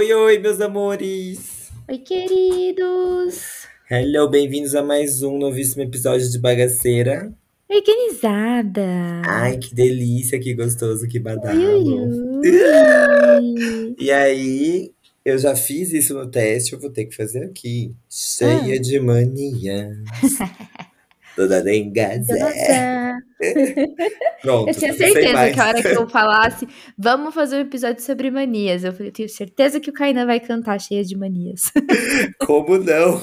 oi, oi, meus amores! Oi, queridos. Hello, bem-vindos a mais um novíssimo episódio de Bagaceira. Organizada. Ai, que delícia, que gostoso, que badalo. ui, ui. E aí, eu já fiz isso no teste, eu vou ter que fazer aqui. Cheia de manias. Dengaza. Nossa. Pronto, Eu tinha certeza que a hora que eu falasse, vamos fazer um episódio sobre manias. Eu falei, tenho certeza que o Kainan vai cantar cheia de manias. Como não?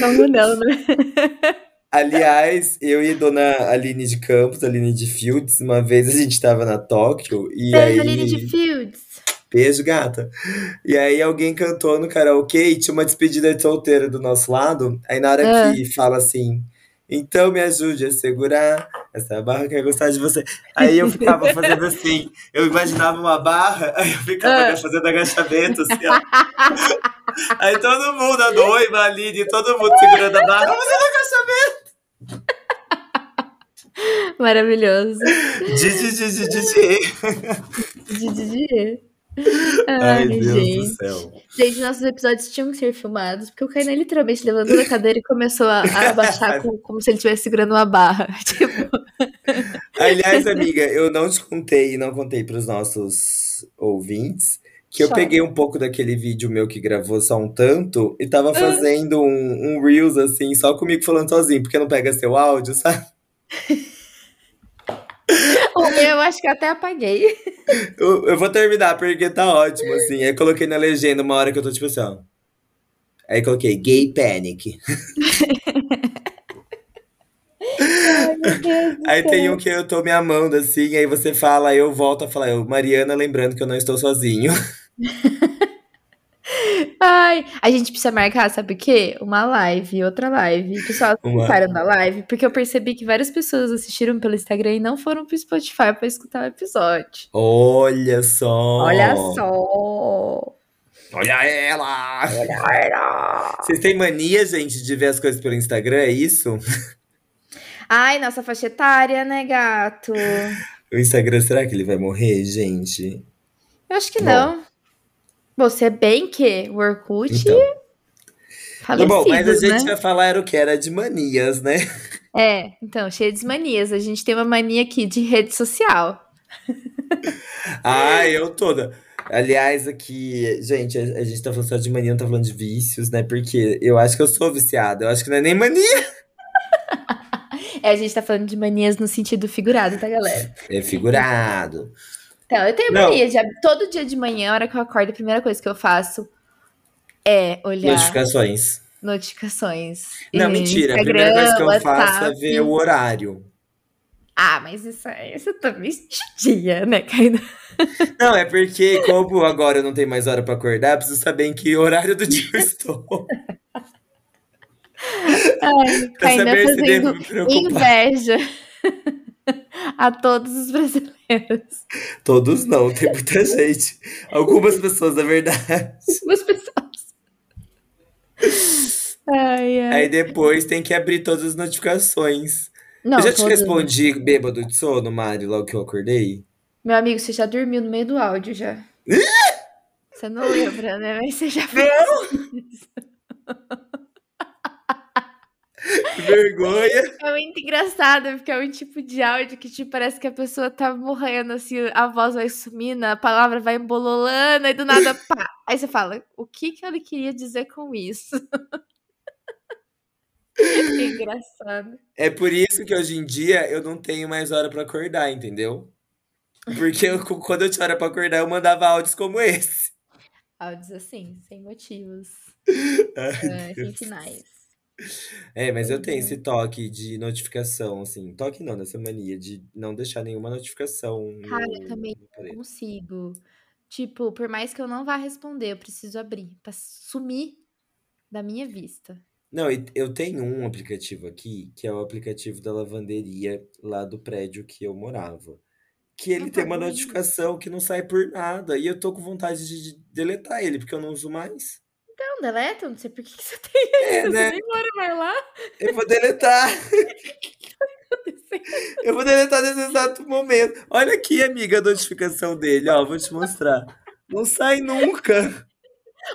Como não, né? Aliás, eu e Dona Aline de Campos, Aline de Fields, uma vez a gente tava na Tóquio e Beijo, aí. Aline de Fields. Beijo, gata. E aí alguém cantou no karaokê e tinha uma despedida de solteiro do nosso lado. Aí na hora Ah. que fala assim, então me ajude a segurar essa barra que é gostar de você. Aí eu ficava fazendo assim, eu imaginava uma barra, aí eu ficava Ah. fazendo agachamento, assim, ó. Aí todo mundo, a noiva, a Aline, todo mundo segurando a barra, fazendo agachamento. Maravilhoso. Didi, didi, didi. Didi. Ai, Ai, Deus gente. do céu. Gente, nossos episódios tinham que ser filmados, porque o Kainan literalmente levantou da cadeira e começou a, a abaixar com- como se ele estivesse segurando uma barra. Tipo, Aliás, amiga, eu não te contei e não contei para os nossos ouvintes que eu Chora. peguei um pouco daquele vídeo meu que gravou só um tanto e tava Ah. fazendo um, um Reels assim, só comigo falando sozinho, porque não pega seu áudio, sabe? o meu eu acho que até apaguei. Eu, eu vou terminar porque tá ótimo, assim. Aí coloquei na legenda uma hora que eu tô tipo assim, ó. Aí coloquei Gay Panic. Ai, Aí tem um que eu tô me amando, assim, aí você fala, aí eu volto a falar, eu, Mariana, lembrando que eu não estou sozinho. Ai, a gente precisa marcar, sabe o quê? Uma live, outra live. Pessoal, Uma- comentaram da live, porque eu percebi que várias pessoas assistiram pelo Instagram e não foram pro Spotify pra escutar o episódio. Olha só! Olha só! Olha ela! Olha! Vocês têm mania, gente, de ver as coisas pelo Instagram, é isso? Ai, nossa faixa etária, né, gato? O Instagram, será que ele vai morrer, gente? Eu acho que Bom. não. Você bem que o Orkut Então. Bom, mas a falecidos, gente né? ia falar era o que? Era de manias, né? É, então, cheio de manias. A gente tem uma mania aqui de rede social. Ah, eu toda. Aliás, aqui, gente, a, a gente tá falando só de mania, não tá falando de vícios, né? Porque eu acho que eu sou viciada. Eu acho que não é nem mania. É, a gente tá falando de manias no sentido figurado, tá, galera? É figurado. Então, eu tenho mania de todo dia de manhã, a hora que eu acordo, a primeira coisa que eu faço é olhar Notificações. notificações. Não, mentira. A Instagram, primeira coisa que eu faço é ver o horário. Ah, mas isso aí, você também dia, né, Kainan? Não, é porque, como agora eu não tenho mais hora pra acordar, eu preciso saber em que horário do dia eu estou. Ai, Pra Kainan saber se devo me preocupar. inveja a todos os brasileiros. Todos não, tem muita gente. Algumas pessoas, na verdade. As pessoas. Ai, ai. Aí depois tem que abrir todas as notificações. Não, eu já te respondi bêbado de sono, Mari, logo que eu acordei? Meu amigo, você já dormiu no meio do áudio já. Você não lembra, né? Mas você já fez. Que vergonha! É muito engraçado, porque é um tipo de áudio que tipo, parece que a pessoa tá morrendo, assim, a voz vai sumindo, a palavra vai embololando, e do nada, pá. Aí você fala, o que que ele queria dizer com isso? que engraçado. É por isso que hoje em dia eu não tenho mais hora pra acordar, entendeu? Porque eu- quando eu tinha hora pra acordar, eu mandava áudios como esse. Áudios assim, sem motivos. Ai, É, Deus. É, mas eu tenho esse é. toque de notificação, assim. Toque não, nessa mania de não deixar nenhuma notificação Cara, eu no, também no não aparelho. consigo. Tipo, por mais que eu não vá responder, eu preciso abrir pra sumir da minha vista. Não, e eu tenho um aplicativo aqui, que é o aplicativo da lavanderia lá do prédio que eu morava. Que ele tem uma pagou ainda? notificação que não sai por nada. E eu tô com vontade de deletar ele, porque eu não uso mais. Então, deleta, eu não sei por que que você tem É, ainda, você né? nem mora mais lá. Eu vou deletar. Aconteceu. Eu vou deletar nesse exato momento. Olha aqui, amiga, a notificação dele, ó. Vou te mostrar. Não sai nunca.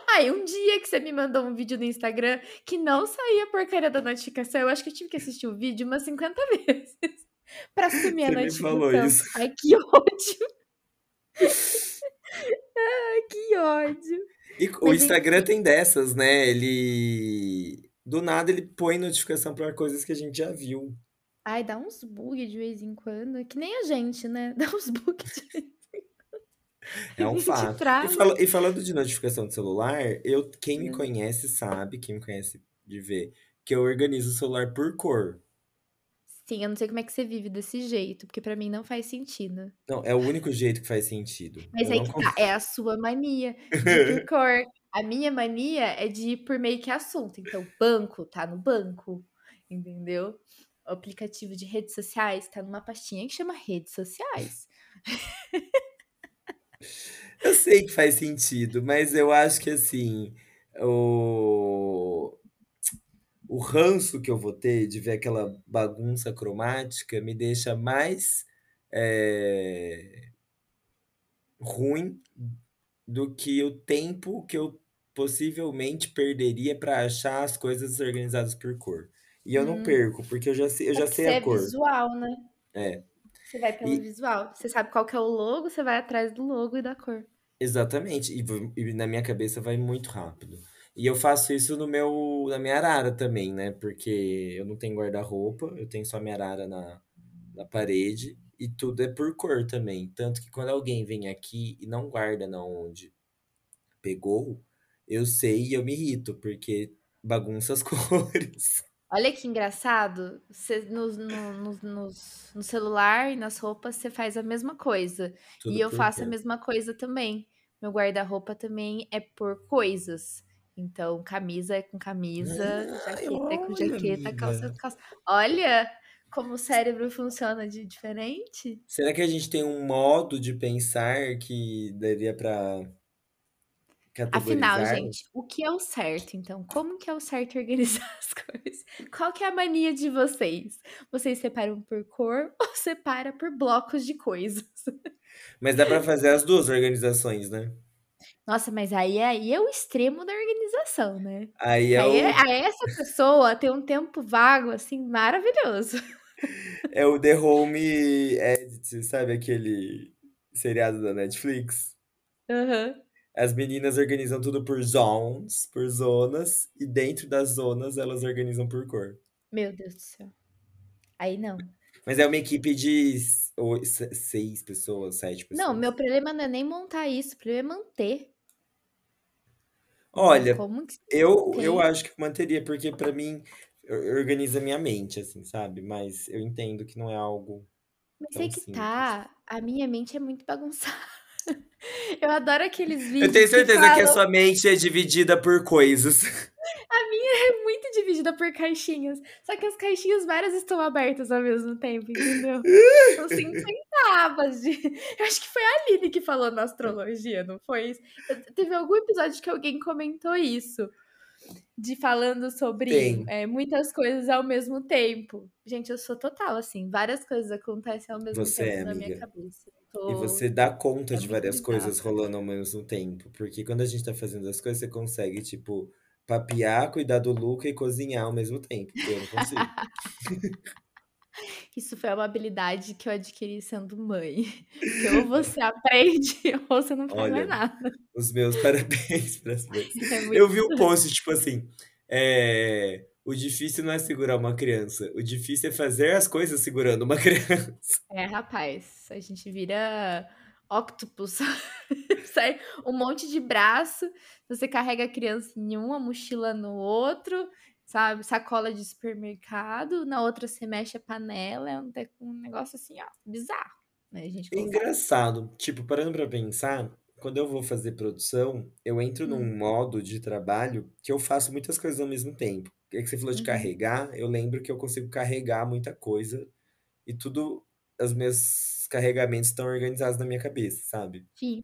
Aí, um dia que você me mandou um vídeo no Instagram que não saía a porcaria da notificação, eu acho que eu tive que assistir o vídeo umas 50 vezes pra sumir a Você me falou notificação. isso. Ai, que ódio. Ai, que ódio. E o Mas Instagram enfim. tem dessas, né? Ele. Do nada ele põe notificação pra coisas que a gente já viu. Ai, dá uns bug de vez em quando. Que nem a gente, né? Dá uns bug de vez em quando. É um fato. E, fala- e falando de notificação de celular, eu, quem me Hum. conhece sabe, quem me conhece de ver, que eu organizo o celular por cor. Sim, eu não sei como é que você vive desse jeito, porque pra mim não faz sentido. Não, é o único jeito que faz sentido. Mas Eu aí não que consigo. tá, é a sua mania de cor. A minha mania é de ir por meio que assunto. Então, banco tá no banco, entendeu? O aplicativo de redes sociais tá numa pastinha que chama redes sociais. Eu sei que faz sentido, mas eu acho que assim, o, o ranço que eu vou ter de ver aquela bagunça cromática me deixa mais é, ruim do que o tempo que eu possivelmente perderia para achar as coisas organizadas por cor. E eu não Hum, perco, porque eu já sei, eu é já porque sei a é cor. visual, né? É. Você vai pelo E, visual. Você sabe qual que é o logo, você vai atrás do logo e da cor. Exatamente, e, e na minha cabeça vai muito rápido. E eu faço isso no meu, na minha arara também, né? Porque eu não tenho guarda-roupa, eu tenho só minha arara na, na parede e tudo é por cor também. Tanto que quando alguém vem aqui e não guarda na onde pegou, eu sei e eu me irrito, porque bagunça as cores. Olha que engraçado. Você, no, no, no, no celular e nas roupas você faz a mesma coisa. E Tudo eu por faço a mesma coisa também. Meu guarda-roupa também é por coisas. Então, camisa é com camisa, Ai, jaqueta é com jaqueta, calça é amiga. com calça. Olha como o cérebro funciona de diferente. Será que a gente tem um modo de pensar que daria pra Afinal, gente, o que é o certo, então? Como que é o certo organizar as coisas? Qual que é a mania de vocês? Vocês separam por cor ou separa por blocos de coisas? Mas dá pra fazer as duas organizações, né? Nossa, mas aí, aí é o extremo da organização, né? Aí é aí, é- o, aí essa pessoa tem um tempo vago, assim, maravilhoso. é o The Home Edit, sabe aquele seriado da Netflix? Aham. As meninas organizam tudo por zones, por zonas, e dentro das zonas elas organizam por cor. Meu Deus do céu. Aí não. Mas é uma equipe de seis pessoas, sete Não, meu pessoas. problema não é nem montar isso, o problema é manter. Olha, como que eu, eu acho que manteria, porque pra mim or- organiza minha mente, assim, sabe? Mas eu entendo que não é algo Mas tão aí que simples. tá, a minha mente é muito bagunçada. Eu adoro aqueles Eu tenho vídeos que certeza que a falam. sua mente é dividida por coisas. A minha é muito dividida por caixinhas. Só que as caixinhas várias estão abertas ao mesmo tempo, entendeu? São 50 abas de. Eu acho que foi a Aline que falou na astrologia, não foi isso? Teve algum episódio que alguém comentou isso. De falando sobre é, muitas coisas ao mesmo tempo. Gente, eu sou total assim. Várias coisas acontecem ao mesmo Você tempo é, na minha cabeça. E Eu você tô. dá conta É de várias coisas rolando ao mesmo tempo. Porque quando a gente tá fazendo as coisas, você consegue, tipo, papear, cuidar do Luca e cozinhar ao mesmo tempo. Eu não consigo. Isso foi uma habilidade que eu adquiri sendo mãe. Que ou você aprende ou você não faz mais Olha, nada. os meus parabéns para as mães. É. Eu vi um post, tipo assim, é, o difícil não é segurar uma criança, o difícil é fazer as coisas segurando uma criança. É, rapaz, a gente vira octopus. Sai um monte de braço, você carrega a criança em um, a mochila no outro, sabe? Sacola de supermercado, na outra você mexe a panela, é um, um negócio assim, ó, bizarro. Né? Consegue. Engraçado, tipo, parando pra pensar, quando eu vou fazer produção, eu entro num Hum, modo de trabalho que eu faço muitas coisas ao mesmo tempo. É que você falou de uhum, carregar, eu lembro que eu consigo carregar muita coisa e tudo, os carregamentos estão organizados na minha cabeça, sabe? sim,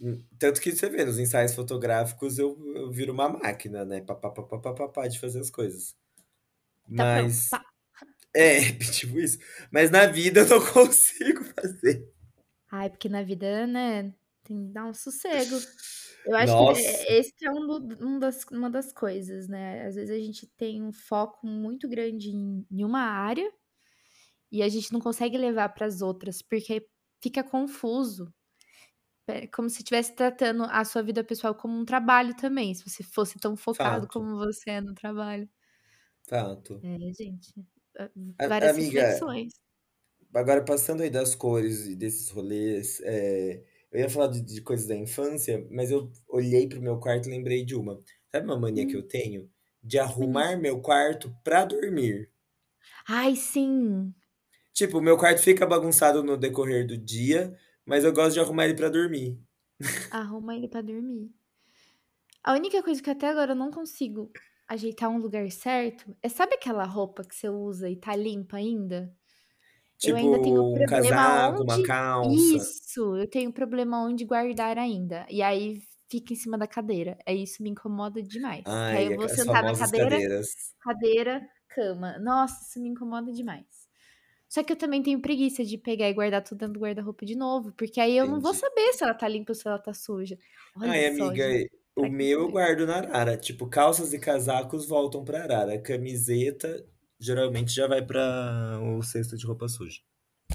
Hum, Tanto que você vê, nos ensaios fotográficos eu, eu viro uma máquina, né? Pá, pá, pá, pá, pá, pá, pá, de fazer as coisas. tá Mas, é, tipo isso. Mas na vida eu não consigo fazer. Ai, porque na vida, né, tem que dar um sossego. Eu acho que Nossa, é- esse que é um, um das, uma das coisas, né? Às vezes a gente tem um foco muito grande em, em uma área e a gente não consegue levar para as outras, porque fica confuso. É como se estivesse tratando a sua vida pessoal como um trabalho também, se você fosse tão focado fato, como você é no trabalho. fato. É, gente, é, A- várias amiga, reflexões. agora passando aí das cores e desses rolês, é, eu ia falar de, de coisas da infância, mas eu olhei pro meu quarto e lembrei de uma. Sabe uma mania que eu Hum, tenho? De arrumar meu quarto pra dormir. Ai, sim, Tipo, o meu quarto fica bagunçado no decorrer do dia, mas eu gosto de arrumar ele pra dormir. arruma ele pra dormir. A única coisa que até agora eu não consigo ajeitar um lugar certo é sabe aquela roupa que você usa e tá limpa ainda? Eu ainda tenho Tipo, um problema casaco, uma onde. calça. Isso, eu tenho problema onde guardar ainda. E aí fica em cima da cadeira. É isso me incomoda demais. Que aí eu Ai, vou sentar na cadeira, cadeiras. cadeira, cama. Nossa, isso me incomoda demais. Só que eu também tenho preguiça de pegar e guardar tudo dentro do guarda-roupa de novo, porque aí eu não vou Entendi. saber se ela tá limpa ou se ela tá suja. Olha Ai, só, amiga, gente, o que meu eu guardo na Arara. Tipo, calças e casacos voltam pra Arara. Camiseta geralmente já vai pra o cesto de roupa suja.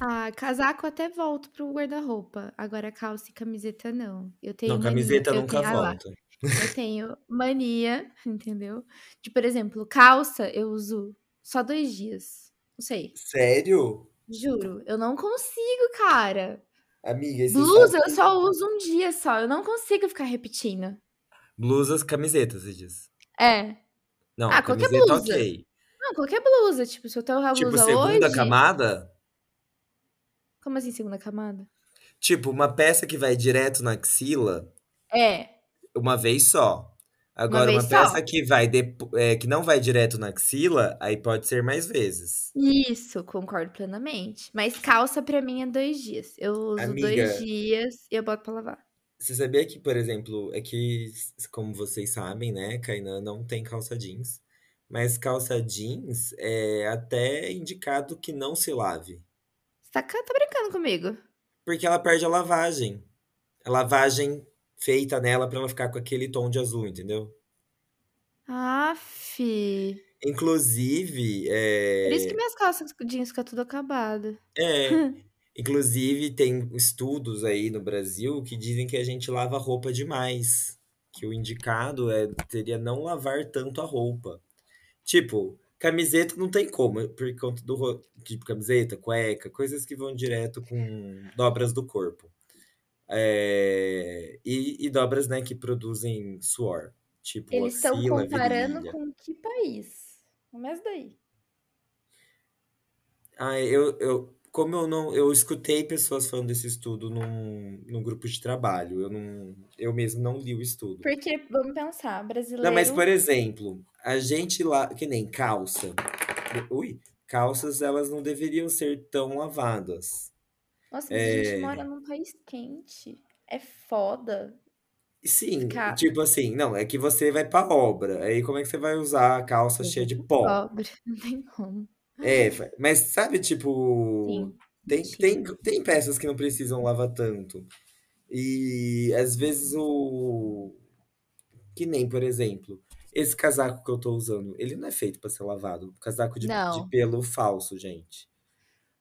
Ah, casaco até volto pro guarda-roupa. Agora calça e camiseta não. Eu Não, tenho mania, camiseta eu nunca ah volta. eu tenho mania, entendeu? De, por exemplo, calça eu uso só dois dias. Não sei, Sério? juro, eu não consigo, cara. Amiga, sabe Blusa eu só uso um dia só, eu não consigo ficar repetindo. blusas, camisetas, você diz. É. Não, Ah, qualquer blusa. ok. Não, qualquer blusa. Tipo, se eu tenho a Tipo, blusa segunda hoje. camada? Como assim, segunda camada? Tipo, uma peça que vai direto na axila, É, uma vez só. Uma Agora, uma só. peça que vai depo- é, que não vai direto na axila, aí pode ser mais vezes. Isso, concordo plenamente. Mas calça pra mim é dois dias. Eu uso dois Amiga, dias e eu boto pra lavar. você sabia que, por exemplo, é que, como vocês sabem, né, Kainan não tem calça jeans, mas calça jeans é até indicado que não se lave, Você tá, tá brincando comigo? porque ela perde a lavagem. A lavagem feita nela pra ela ficar com aquele tom de azul, entendeu? Aff. Inclusive, Por isso que é, minhas calças jeans ficam tudo acabado. é, inclusive tem estudos aí no Brasil que dizem que a gente lava roupa demais, que o indicado é seria não lavar tanto a roupa. Tipo, camiseta não tem como, por conta do tipo camiseta, cueca, coisas que vão direto com dobras do corpo. É, e, e dobras, né, que produzem suor, tipo Eles estão comparando virilha. com que país? Mas daí. Ah, eu, eu, como eu não, eu escutei pessoas falando desse estudo num, num grupo de trabalho. Eu não, eu mesmo não li o estudo. Porque, vamos pensar, Não, mas brasileiro. por exemplo, a gente lá, que nem calça. Ui, calças elas não deveriam ser tão lavadas. Nossa, mas a gente mora É, num país quente. É foda sim, ficar. tipo assim, não, é que você vai pra obra. Aí como é que você vai usar a calça cheia de pó? pobre, não tem como. É, mas sabe, tipo, Sim, tem, tem, tem peças que não precisam lavar tanto. E às vezes o. Que nem, por exemplo, esse casaco que eu tô usando, ele não é feito pra ser lavado. Casaco de, de pelo falso, gente.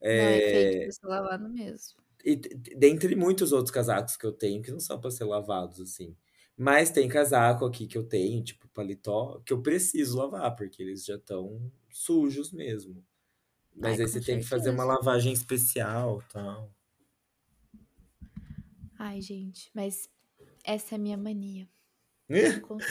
Não é feito É, pra ser lavado mesmo. e dentre muitos outros casacos que eu tenho, que não são pra ser lavados, assim. Mas tem casaco aqui que eu tenho, tipo paletó, que eu preciso lavar, porque eles já estão sujos mesmo. Mas Ai, aí você tem que fazer uma lavagem especial, tal. Ai, gente, mas essa é a minha mania. Não.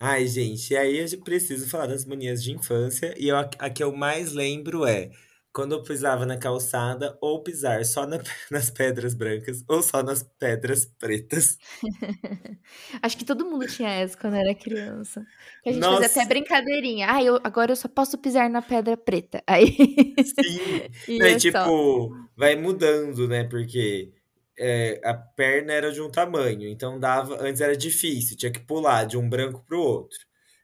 Ai, gente, e aí eu preciso falar das manias de infância. E eu, a que eu mais lembro é quando eu pisava na calçada, ou pisar só na- nas pedras brancas, ou só nas pedras pretas. Acho que todo mundo tinha essa quando era criança. Que a gente fazia até Nossa, brincadeirinha. Ah, eu, agora eu só posso pisar na pedra preta. Aí sim! É ia só. tipo, vai mudando, né? Porque é, a perna era de um tamanho, então dava. Antes era difícil, tinha que pular de um branco pro outro.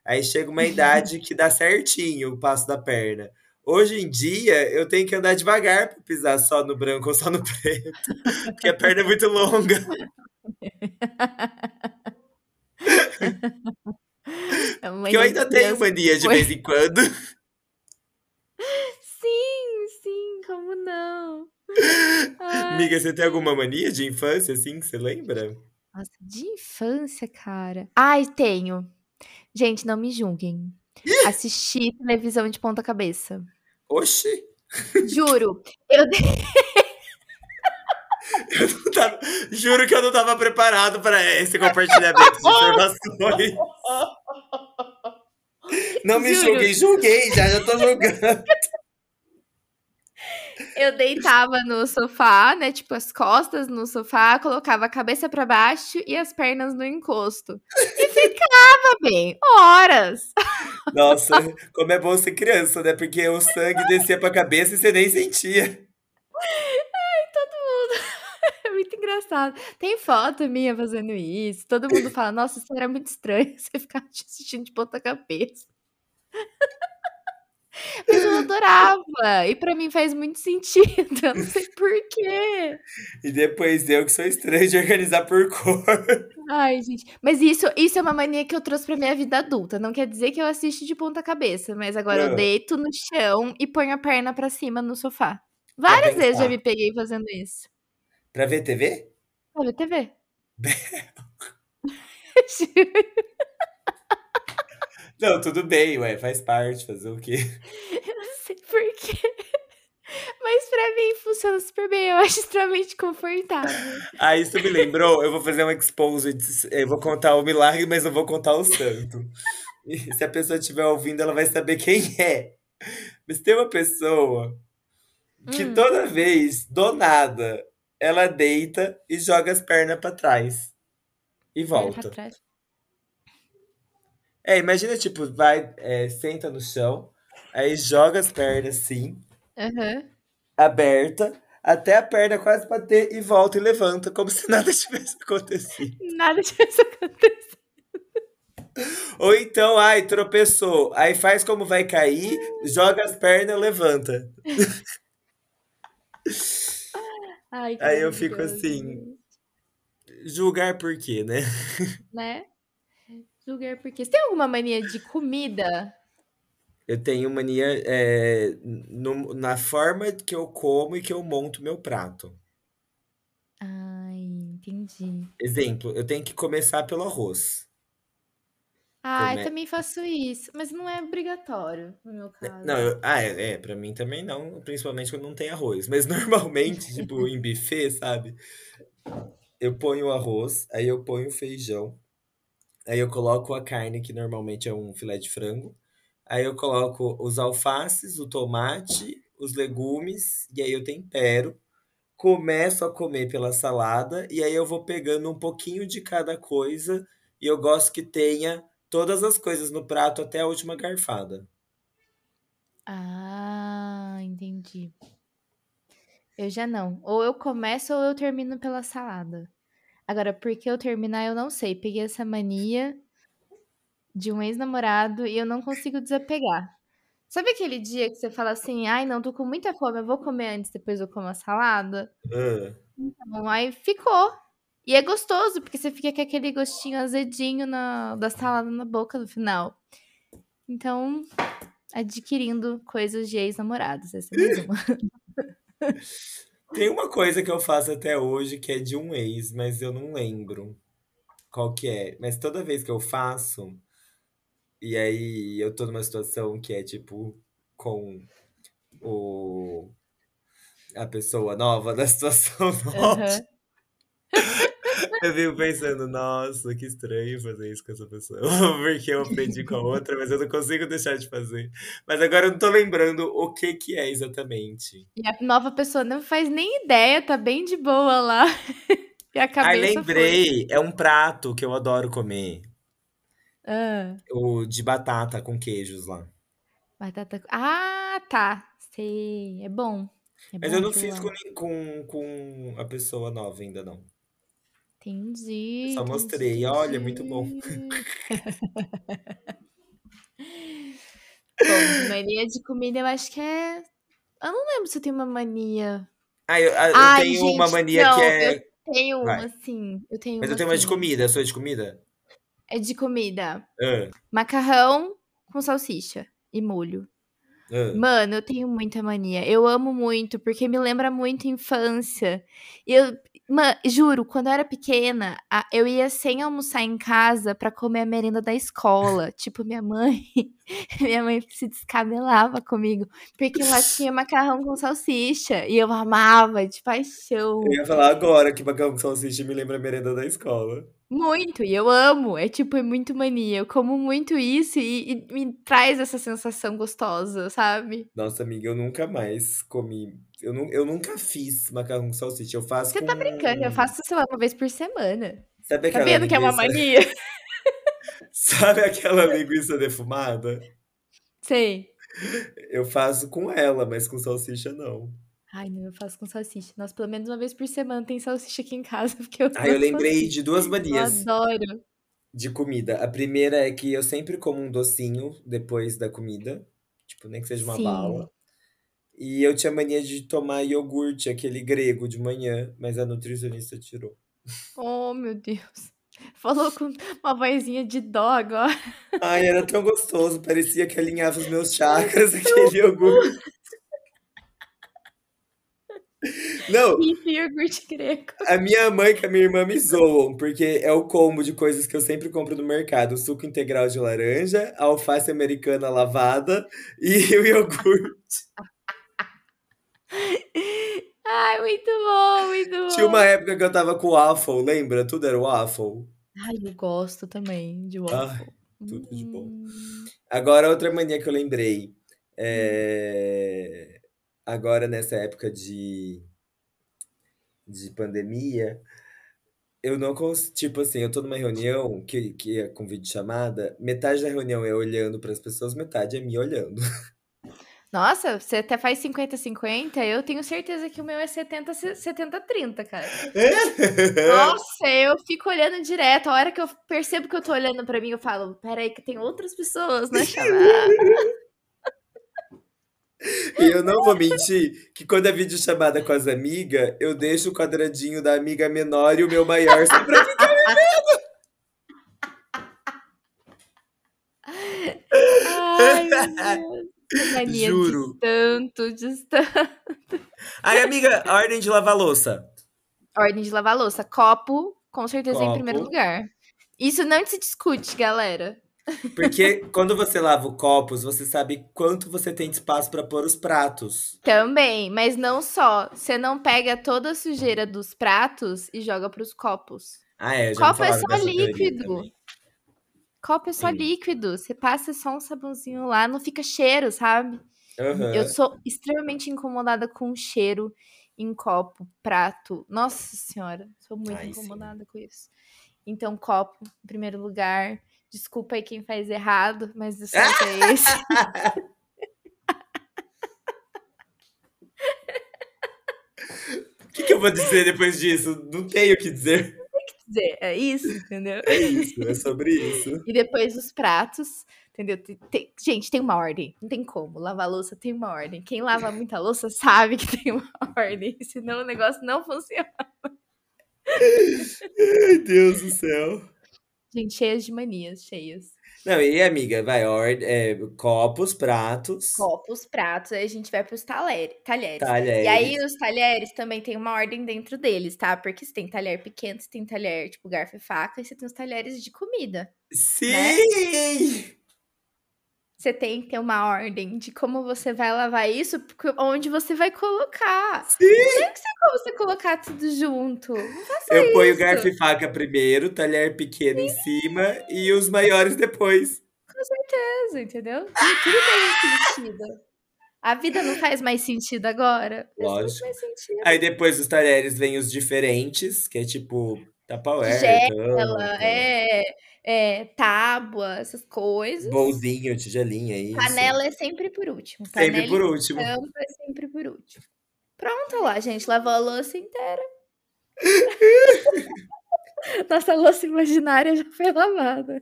Aí chega uma idade que dá certinho o passo da perna. Hoje em dia, eu tenho que andar devagar para pisar só no branco ou só no preto, porque a perna é muito longa. A Que eu ainda tenho mania de vez em quando. Sim, sim, como não? Ai, Amiga, você tem alguma mania de infância assim que você lembra? nossa, de infância, cara. Ai, tenho. Gente, não me julguem. Assisti televisão de ponta cabeça. Oxi! Juro, eu Eu tava- juro que eu não estava preparado para esse compartilhamento de informações. Não me Juro. julguei, julguei, já, já tô julgando. Eu deitava no sofá, né? Tipo, as costas no sofá, colocava a cabeça pra baixo e as pernas no encosto. E ficava bem, horas. Nossa, como é bom ser criança, né? Porque o sangue descia pra cabeça e você nem sentia. Todo mundo. É muito engraçado. Tem foto minha fazendo isso. Todo mundo fala, nossa, isso era muito estranho. Você ficar te assistindo de ponta cabeça. Mas eu adorava. E pra mim faz muito sentido. Eu não sei por quê. E depois eu que sou estranho de organizar por cor. Ai, gente. Mas isso, isso é uma mania que eu trouxe pra minha vida adulta. Não quer dizer que eu assisto de ponta cabeça, mas agora eu Ah, deito no chão e ponho a perna pra cima no sofá. pra Várias vezes já pensar. me peguei fazendo isso. Pra ver TV? Olha, TV. Não, tudo bem, ué, faz parte, fazer o quê? Eu não sei por quê. Mas pra mim funciona super bem. Eu acho extremamente confortável. Ah, isso me lembrou, eu vou fazer um expose, eu vou contar o milagre, mas não vou contar o santo. E se a pessoa estiver ouvindo, ela vai saber quem é. Mas tem uma pessoa que Hum, toda vez, do nada, ela deita e joga as pernas pra trás e volta. trás. É, imagina, tipo, vai, é, senta no chão, aí joga as pernas assim, Aham. aberta, até a perna quase bater e volta e levanta, como se nada tivesse acontecido. Nada disso aconteceu. Ou então, ai, tropeçou, aí faz como vai cair, joga as pernas, levanta. Ai, que Aí eu fico maravilhoso, assim, julgar por quê, né? Né? Julgar porque. Você tem alguma mania de comida? Eu tenho mania é, no- na forma que eu como e que eu monto meu prato. Ai, entendi. Exemplo, eu tenho que começar pelo arroz. Ah, eu Come... também faço isso, mas não é obrigatório no meu Não, caso. eu- ah, é, é, pra mim também não, principalmente quando não tem arroz. Mas normalmente, tipo, em buffet, sabe? Eu ponho o arroz, aí eu ponho o feijão, aí eu coloco a carne, que normalmente é um filé de frango, aí eu coloco os alfaces, o tomate, os legumes, e aí eu tempero, começo a comer pela salada, e aí eu vou pegando um pouquinho de cada coisa, e eu gosto que tenha todas as coisas no prato até a última garfada. Ah, entendi. Eu já não. Ou eu começo ou eu termino pela salada. Agora, por que eu terminar, eu não sei. Peguei essa mania de um ex-namorado e eu não consigo desapegar. Sabe aquele dia que você fala assim, ai, não, tô com muita fome, eu vou comer antes, depois eu como a salada? Então, aí ficou. E é gostoso, porque você fica com aquele gostinho azedinho na, da salada na boca no final. Então, adquirindo coisas de ex-namorados, essa é mais uma. Tem uma coisa que eu faço até hoje que é de um ex, mas eu não lembro qual que é. Mas toda vez que eu faço, e aí eu tô numa situação que é tipo com o a pessoa nova da situação nova, Aham. Eu fico pensando, nossa, que estranho fazer isso com essa pessoa. Porque eu aprendi com a outra, mas eu não consigo deixar de fazer. Mas agora eu não tô lembrando o que que é exatamente. E a nova pessoa não faz nem ideia, tá bem de boa lá. E a Ai, cabeça foi. lembrei. É um prato que eu adoro comer. Ah, O de batata com queijos lá. batata. Ah, tá. Sei. É bom. É Mas eu não fiz com, com, com a pessoa nova ainda, não. Eu Entendi, só entendi, mostrei. Olha, é muito bom. entendi. Bom, mania de comida, eu acho que é. Eu não lembro se eu tenho uma mania. Ah, eu, ah, eu Ai, tenho uma gente, mania não, que eu é. tenho Vai. uma sim. Eu tenho Mas eu uma tenho uma de sim. comida. Sou de comida? É de comida. Ah, Macarrão com salsicha e molho. Mano, eu tenho muita mania. Eu amo muito, porque me lembra muito infância. Eu, mano, juro, quando eu era pequena, eu ia sem almoçar em casa pra comer a merenda da escola. Tipo, minha mãe, minha mãe se descabelava comigo, porque lá tinha macarrão com salsicha e eu amava de paixão. Eu ia falar agora que macarrão com salsicha me lembra a merenda da escola. Muito, e eu amo. É tipo, é muito mania. Eu como muito isso e, e me traz essa sensação gostosa, sabe? Nossa, amiga, eu nunca mais comi. Eu, nu, eu nunca fiz macarrão com salsicha. Eu faço Você com. tá brincando? Eu faço, sei lá, uma vez por semana. Sabe Tá vendo que é uma mania? Sabe aquela linguiça defumada? Sei. Eu faço com ela, mas com salsicha não. Ai, não, eu faço com salsicha. Nossa, pelo menos uma vez por semana tem salsicha aqui em casa, porque eu Ah, eu lembrei salsicha. de duas Eu manias adoro. de comida. A primeira é que eu sempre como um docinho depois da comida. Tipo, nem que seja uma Sim. bala. E eu tinha mania de tomar iogurte, aquele grego de manhã, mas a nutricionista tirou. Oh, meu Deus. Falou com uma vozinha de dó agora. Ai, era tão gostoso, parecia que alinhava os meus chakras, aquele iogurte. Não, Isso, iogurte grego. a minha mãe e a minha irmã me zoam, porque é o combo de coisas que eu sempre compro no mercado: suco integral de laranja, alface americana lavada e o iogurte. Ai, muito bom, muito Tinha uma bom. época que eu tava com waffle, lembra? Tudo era waffle. Ai, eu gosto também de Ai, waffle. tudo de bom. Hum, Agora, outra mania que eu lembrei. hum. É... Agora, nessa época de, de pandemia, eu não consigo. Tipo assim, eu tô numa reunião que, que é com videochamada, metade da reunião é olhando pras pessoas, metade é me olhando. Nossa, você até faz 50-50, eu tenho certeza que o meu é 70-30, cara. Nossa, eu fico olhando direto. A hora que eu percebo que eu tô olhando pra mim, eu falo, peraí, que tem outras pessoas na chamada. E eu não vou mentir que quando é videochamada com as amigas, eu deixo o quadradinho da amiga menor e o meu maior só pra ficar. Ai, meu Deus. Mania Juro. tanto, distante. Ai, amiga, ordem de lavar louça. Ordem de lavar louça. Copo, com certeza em primeiro Copo. lugar. Isso não se discute, galera. Porque quando você lava o copos, você sabe quanto você tem de espaço pra pôr os pratos. Também, mas não só. Você não pega toda a sujeira dos pratos e joga pros copos. Ah, é, já Copo é só líquido. Copo é só Sim. líquido. Você passa só um sabãozinho lá, não fica cheiro, sabe? Eu Aham. sou extremamente incomodada com cheiro em copo, prato. Nossa senhora, sou muito Ai, sim. incomodada com isso. Então, copo, em primeiro lugar. Desculpa aí quem faz errado, mas o certo é esse. O que, que eu vou dizer depois disso? Não tenho o que dizer. Dizer, é isso, entendeu? É isso, é sobre isso. E depois os pratos, entendeu? Tem- gente, tem uma ordem, não tem como. Lavar louça tem uma ordem. Quem lava muita louça sabe que tem uma ordem, senão o negócio não funciona. Ai, Deus do céu. Gente, cheias de manias, cheias. Não, e amiga, vai, ordem, é, copos, pratos, Copos, pratos, aí a gente vai pros talher- talheres. E aí talheres. os talheres também tem uma ordem dentro deles, tá? Porque você tem talher pequeno, você tem talher tipo garfo e faca, e você tem os talheres de comida. Sim! Você tem que ter uma ordem de como você vai lavar isso, onde você vai colocar. Sim! Não tem que ser como você colocar tudo junto. Eu ponho isso. garfo e faca primeiro, talher pequeno em cima e os maiores depois. Com certeza, entendeu? E tudo tem sentido. A vida não faz mais sentido agora? Lógico. sentido. Aí depois dos talheres vem os diferentes, que é tipo Tupperware, Tigela, tampa, é, é, tábua, essas coisas. bolzinho, tigelinha, isso. Panela é sempre por último. Sempre Panela por e último. tampa é sempre por último. Pronto lá, gente. Lavou a louça inteira. Nossa louça imaginária já foi lavada.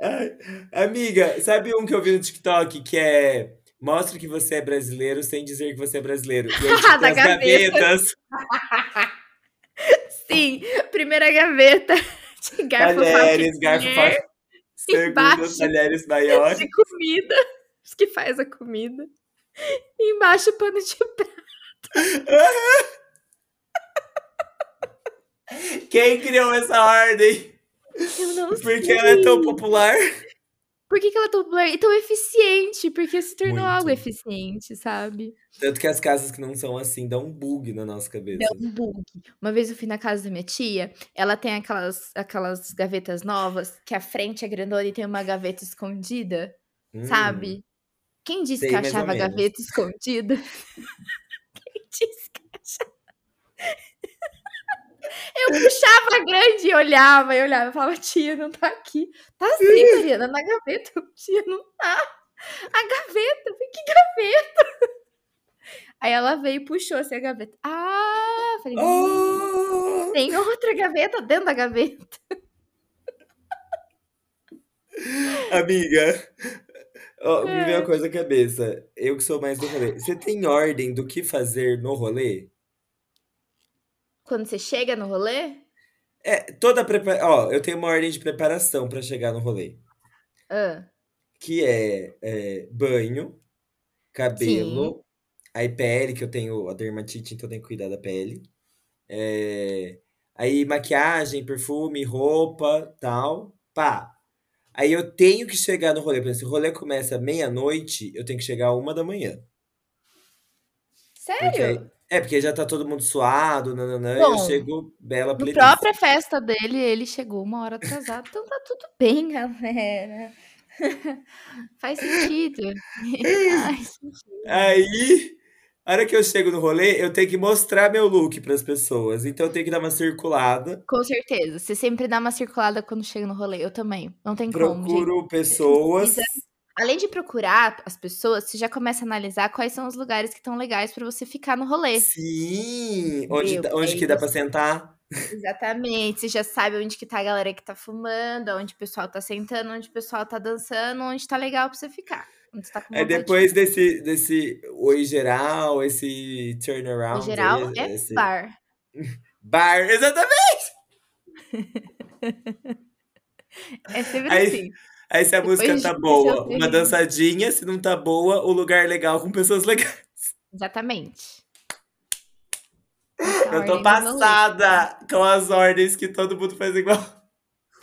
Ai, amiga, sabe um que eu vi no TikTok que é mostre que você é brasileiro sem dizer que você é brasileiro. E aí, tipo, Da tem as gaveta. gavetas, Sim, primeira gaveta de garfo, talheres, garfo, faca. Segunda, Embaixo. talheres maiores. de comida, os que faz a comida. E embaixo pano de prato. Quem criou essa ordem? Eu não Por que sei. ela é tão popular? Por que, que ela é tão popular e tão eficiente? Porque se tornou Muito. algo eficiente, sabe? Tanto que as casas que não são assim dão um bug na nossa cabeça. Deu um bug. Uma vez eu fui na casa da minha tia, ela tem aquelas, aquelas gavetas novas, que a frente é grandona e tem uma gaveta escondida, Hum, sabe? Quem disse sei que achava a gaveta escondida? Quem disse que achava? Eu puxava a grande e olhava, e olhava, e falava, tia, não tá aqui. Tá sim, Mariana, na gaveta. Tia, não tá. A gaveta, que gaveta? Aí ela veio e puxou assim a gaveta. Ah, falei, hum, Oh! tem outra gaveta dentro da gaveta. Amiga, ó, me É. veio uma coisa na cabeça. Eu que sou mais do rolê. Você tem ordem do que fazer no rolê? Quando você chega no rolê, É, toda a prepara... Ó, eu tenho uma ordem de preparação pra chegar no rolê. ah, Que é, é, banho, cabelo, aí pele, que eu tenho a dermatite, então eu tenho que cuidar da pele. É, aí maquiagem, perfume, roupa, tal. Pá. Aí eu tenho que chegar no rolê. Por exemplo, se o rolê começa meia-noite, eu tenho que chegar uma da manhã. Sério? É, porque já tá todo mundo suado, nananã, e eu Bom, chego bela No própria festa dele, ele chegou uma hora atrasado, então tá tudo bem, galera. Faz sentido. Faz sentido. Aí, a hora que eu chego no rolê, eu tenho que mostrar meu look pras pessoas. Então eu tenho que dar uma circulada. Com certeza. Você sempre dá uma circulada quando chega no rolê. Eu também. Não tem como, gente. Procuro pessoas. Além de procurar as pessoas, você já começa a analisar quais são os lugares que estão legais pra você ficar no rolê. Sim! Onde, Meu, onde que dá pra sentar? Exatamente. Você já sabe onde que tá a galera que tá fumando, onde o pessoal tá sentando, onde o pessoal tá dançando, onde tá legal pra você ficar. Tá de depois desse, desse oi geral, esse turnaround. No geral, é esse bar. bar. Exatamente! É sempre Aí- assim. Aí se a Depois música tá boa, uma dançadinha. Se não tá boa, o lugar legal com pessoas legais. Exatamente. Eu tô passada com as ordens que todo mundo faz igual.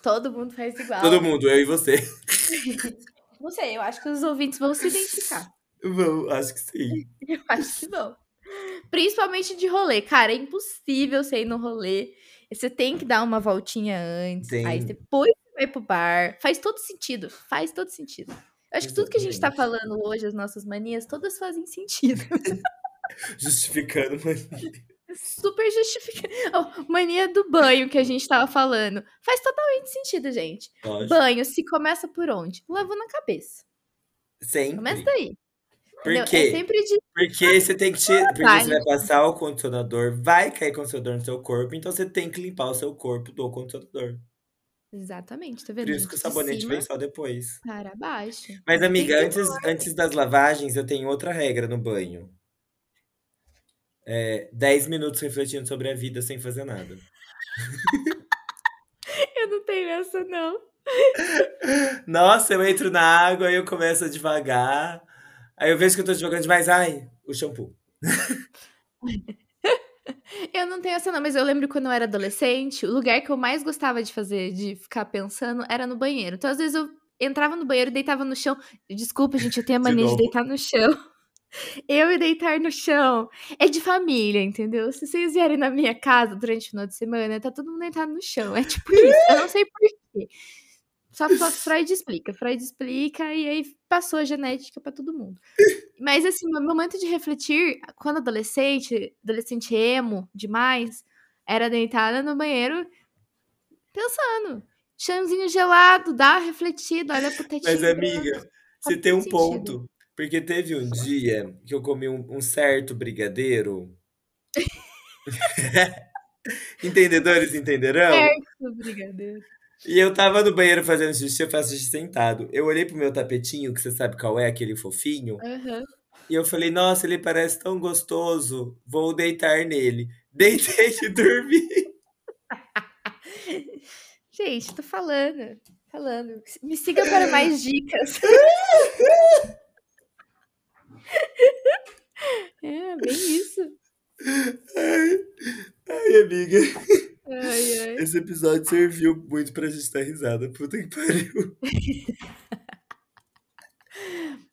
Todo mundo faz igual. Todo mundo, eu e você. Não sei, eu acho que os ouvintes vão se identificar. Vamos, acho que sim. Eu acho que vão. Principalmente de rolê. Cara, é impossível você ir no rolê. Você tem que dar uma voltinha antes. Aí depois vai pro bar. Faz todo sentido. Faz todo sentido. Eu acho que tudo que a gente tá falando hoje, as nossas manias, todas fazem sentido. Justificando mania. Super justificado. Oh, mania do banho que a gente tava falando. Faz totalmente sentido, gente. Lógico. Banho se começa por onde? Lavando a cabeça. Sempre. Começa daí. Por entendeu? quê? É sempre de. Porque você tem que tirar. Porque você vai passar o condicionador, vai cair condicionador no seu corpo, então você tem que limpar o seu corpo do condicionador. Exatamente, tá vendo? Por isso que o sabonete vem só depois. Para baixo. Mas, amiga, antes, antes das lavagens, eu tenho outra regra no banho. É 10 minutos refletindo sobre a vida sem fazer nada. Eu não tenho essa, não. Nossa, eu entro na água, aí eu começo a devagar. Aí eu vejo que eu tô devagando demais. Ai, o shampoo. Eu não tenho essa, não, mas eu lembro quando eu era adolescente, o lugar que eu mais gostava de fazer, de ficar pensando, era no banheiro. Então, às vezes, eu entrava no banheiro e deitava no chão. Desculpa, gente, eu tenho a De mania de, novo. deitar no chão. Eu e deitar no chão é de família, entendeu? Se vocês vierem na minha casa durante o final de semana, tá todo mundo deitado no chão. É tipo isso. Eu não sei porquê. Só, Freud explica. Freud explica e aí passou a genética pra todo mundo. Mas assim, no momento de refletir, quando adolescente, adolescente emo demais, era deitada no banheiro pensando. Chãozinho gelado, dá uma refletida, olha pro tetinho. Mas, amiga, você tem um sentido. ponto. Porque teve um dia que eu comi um, um certo brigadeiro. Entendedores entenderão? Certo, brigadeiro. E eu tava no banheiro fazendo xixi, eu faço xixi sentado. Eu olhei pro meu tapetinho, que você sabe qual é, aquele fofinho. Aham. E eu falei, nossa, ele parece tão gostoso. Vou deitar nele. Deitei e dormi. Gente, tô falando. Falando. Me siga para mais dicas. É, bem isso. Ai, ai, amiga. Ai, ai. Esse episódio serviu muito pra gente dar risada. Puta que pariu.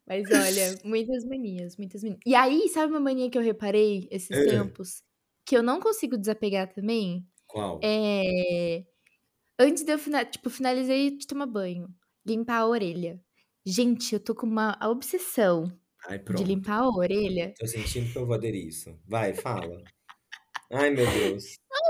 Mas olha, muitas manias, muitas manias. E aí, sabe uma mania que eu reparei esses É. tempos? Que eu não consigo desapegar também? Qual? É. Antes de eu fina- tipo, finalizei de tomar banho, limpar a orelha. Gente, eu tô com uma obsessão Ai, de limpar a orelha. Tô sentindo que eu vou aderir isso. Vai, fala. Ai, meu Deus. Não,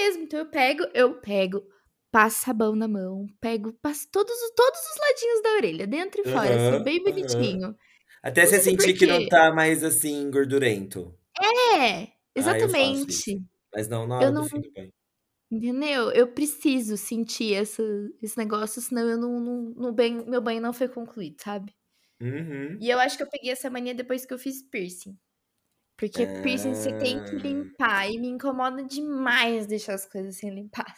mesmo. Então eu pego, eu pego, passo sabão na mão, pego, passo todos, os- todos os ladinhos da orelha, dentro e fora, assim, Aham, bem bonitinho. Até Não você sentir que não tá mais assim, gordurento. É, Ah, eu exatamente. Mas não na Eu hora não. do fim do banho. Entendeu? Eu preciso sentir essa, esse negócio, senão eu não, não, não bem, meu banho não foi concluído, sabe? Uhum. E eu acho que eu peguei essa mania depois que eu fiz piercing. Porque piercing você tem que Ah. limpar. E me incomoda demais deixar as coisas sem limpar.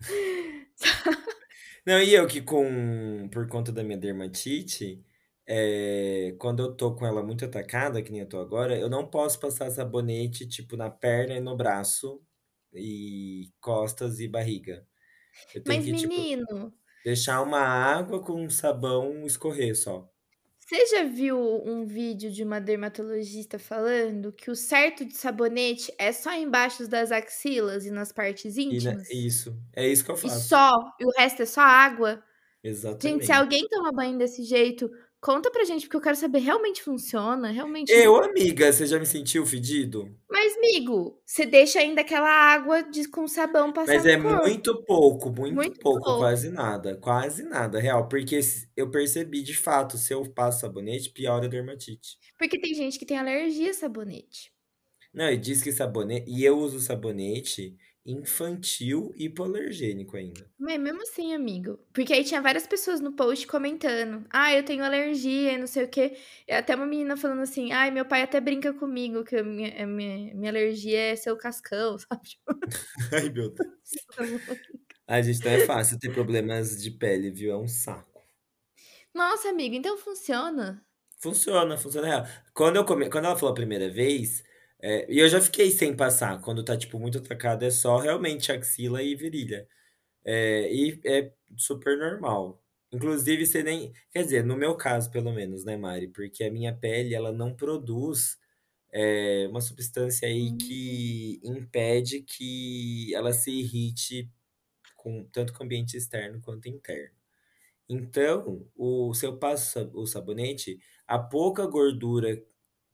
Não, e eu que com... Por conta da minha dermatite, é, quando eu tô com ela muito atacada, que nem eu tô agora, eu não posso passar sabonete, tipo, na perna e no braço, e costas e barriga. Eu tenho Mas, que, tipo, menino, deixar uma água com sabão escorrer só. Você já viu um vídeo de uma dermatologista falando que o certo de sabonete é só embaixo das axilas e nas partes E, né, íntimas? isso, é isso que eu E faço. só, e o resto é só água? Gente, se Exatamente. alguém toma banho desse jeito, conta pra gente, porque eu quero saber, realmente funciona? Realmente. Eu, amiga, você já me sentiu fedido? Mas, amigo, você deixa ainda aquela água de, com sabão passar Mas é muito pouco, muito, Muito pouco, pouco. quase nada, quase nada, real. Porque eu percebi de fato, se eu passo sabonete, piora a dermatite. Porque tem gente que tem alergia a sabonete. Não, e diz que sabonete. E eu uso sabonete infantil hipoalergênico ainda. Mas mesmo assim, amigo. Porque aí tinha várias pessoas no post comentando. Ah, eu tenho alergia e não sei o quê. E até uma menina falando assim, ai, meu pai até brinca comigo que a minha, a minha, minha alergia é seu cascão, sabe? Ai, meu Deus. Ai, gente, não é fácil ter problemas de pele, viu? É um saco. Nossa, amigo, então funciona. Funciona, funciona real. Quando, eu come... Quando ela falou a primeira vez, é, e eu já fiquei sem passar. Quando tá, tipo, muito atacado, é só realmente axila e virilha. É, e é super normal. Inclusive, você nem. Quer dizer, no meu caso, pelo menos, né, Mari? Porque a minha pele, ela não produz é, uma substância aí que impede que ela se irrite com, tanto com o ambiente externo quanto interno. Então, o, se eu passo o sabonete, a pouca gordura,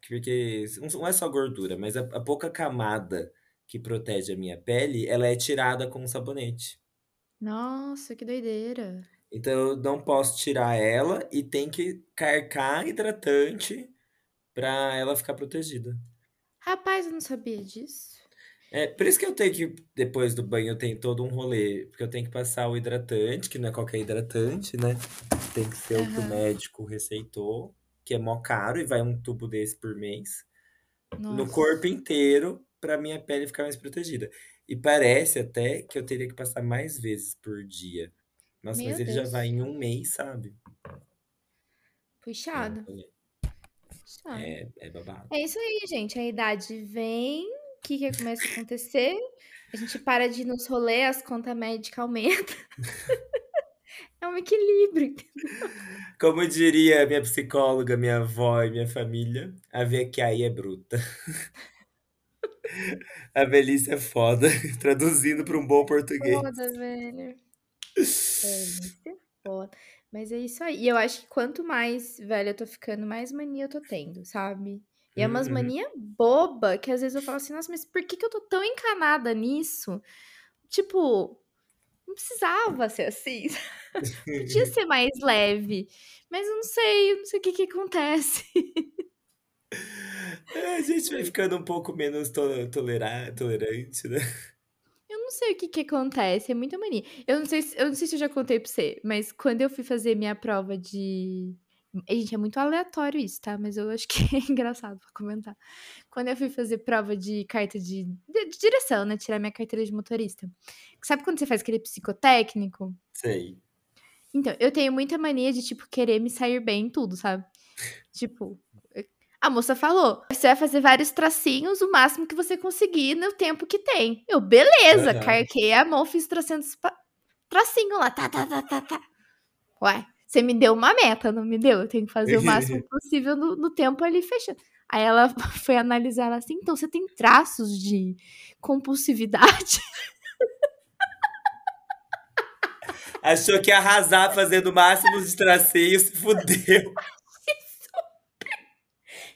porque não é só gordura, mas a, a pouca camada que protege a minha pele, ela é tirada com o sabonete. Nossa, que doideira. Então eu não posso tirar ela e tem que carcar hidratante pra ela ficar protegida. Rapaz, eu não sabia disso. É, por isso que eu tenho que, depois do banho, eu tenho todo um rolê, porque eu tenho que passar o hidratante, que não é qualquer hidratante, né? Tem que ser o que o médico receitou, que é mó caro e vai um tubo desse por mês, no Nossa. corpo inteiro, pra minha pele ficar mais protegida. E parece até que eu teria que passar mais vezes por dia. Nossa, Meu mas ele já Deus. vai em um mês, sabe? É Puxado. rolê. Puxado. É, é babado. É isso aí, gente. A idade vem, o que, que começa a acontecer? A gente para de ir nos rolês, as contas médicas aumentam. É um equilíbrio. Como diria minha psicóloga, minha avó e minha família, a aí é bruta. A velhice é foda, traduzindo para um bom português. Foda, velho. Velhice é foda. Mas é isso aí. E eu acho que quanto mais velha eu tô ficando, mais mania eu tô tendo, sabe? E é umas Uhum. mania boba que às vezes eu falo assim, nossa, mas por que, que eu tô tão encanada nisso? Tipo, não precisava ser assim. Podia ser mais leve. Mas eu não sei, eu não sei o que que acontece. É, a gente vai ficando um pouco menos to tolera tolerante, né? Eu não sei o que que acontece, é muita mania. Eu não sei se, eu não sei se eu já contei pra você, mas quando eu fui fazer minha prova de. Gente, é muito aleatório isso, tá? Mas eu acho que é engraçado pra comentar. Quando eu fui fazer prova de carta de, de, de direção, né? Tirar minha carteira de motorista. Sabe quando você faz aquele psicotécnico? Sei. Então, eu tenho muita mania de, tipo, querer me sair bem em tudo, sabe? Tipo, a moça falou: você vai fazer vários tracinhos, o máximo que você conseguir no tempo que tem. Eu, beleza, Aham. carquei a mão, fiz tracinhos, tracinho lá, tá, tá, tá, tá, tá. Ué, você me deu uma meta, não me deu? Eu tenho que fazer o máximo possível no, no tempo ali fechando. Aí ela foi analisar ela assim, então você tem traços de compulsividade? Achou que ia arrasar fazendo máximos de tracinhos, se fudeu.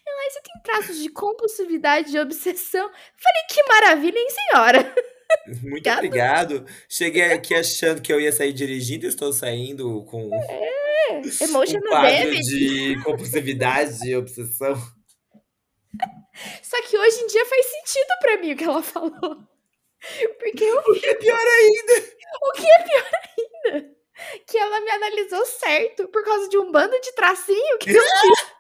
Aí você tem traços de compulsividade, de obsessão. Falei, que maravilha, hein, senhora? Muito Obrigada. obrigado. Cheguei aqui achando que eu ia sair dirigindo, estou saindo com um É, emotional quadro damage. de compulsividade e obsessão. Só que hoje em dia faz sentido pra mim o que ela falou. Porque eu O que é pior ainda? O que é pior ainda? Que ela me analisou certo por causa de um bando de tracinho que eu fiz.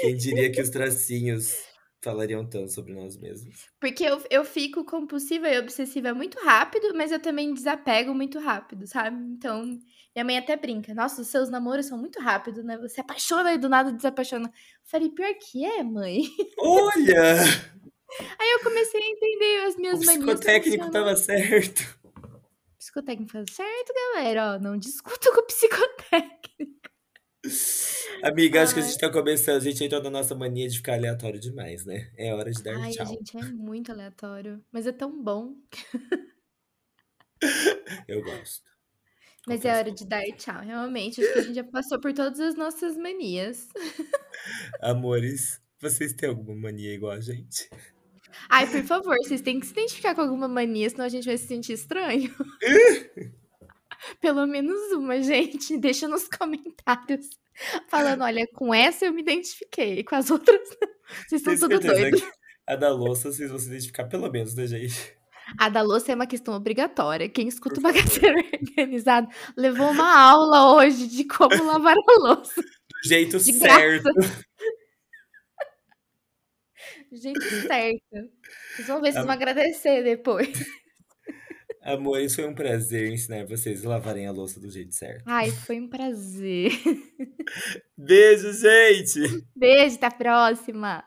Quem diria que os tracinhos falariam tanto sobre nós mesmos? Porque eu, eu fico compulsiva e obsessiva muito rápido, mas eu também desapego muito rápido, sabe? Então, minha mãe até brinca. Nossa, os seus namoros são muito rápidos, né? Você apaixona e do nada desapaixona. Eu falei, pior que é, mãe. Olha! Aí eu comecei a entender as O minhas manias. psicotécnico funcionam. tava certo. O psicotécnico faz certo, galera. Ó, não discuta com o psicotécnico. Amiga, acho que a Ai. gente tá começando. A gente entrou na nossa mania de ficar aleatório demais, né? É hora de dar Ai, tchau. gente, é muito aleatório. Mas é tão bom. Eu gosto. Mas é Confesso hora de dar tchau. Realmente, acho que a gente já passou por todas as nossas manias. Amores, vocês têm alguma mania igual a gente? Ai, por favor, vocês têm que se identificar com alguma mania, senão a gente vai se sentir estranho. Pelo menos uma, gente. Deixa nos comentários. Falando, olha, com essa eu me identifiquei, com as outras não. Vocês estão tudo certeza doido. que a da louça vocês vão se identificar pelo menos, né, gente? A da louça é uma questão obrigatória. Quem escuta o bagaceiro organizado levou uma aula hoje de como lavar a louça. Do jeito certo. Do jeito certo. Vocês vão ver, vocês Am- vão agradecer depois. Amores, foi um prazer ensinar vocês a lavarem a louça do jeito certo. Ai, foi um prazer. Beijo, gente! Beijo, até a próxima.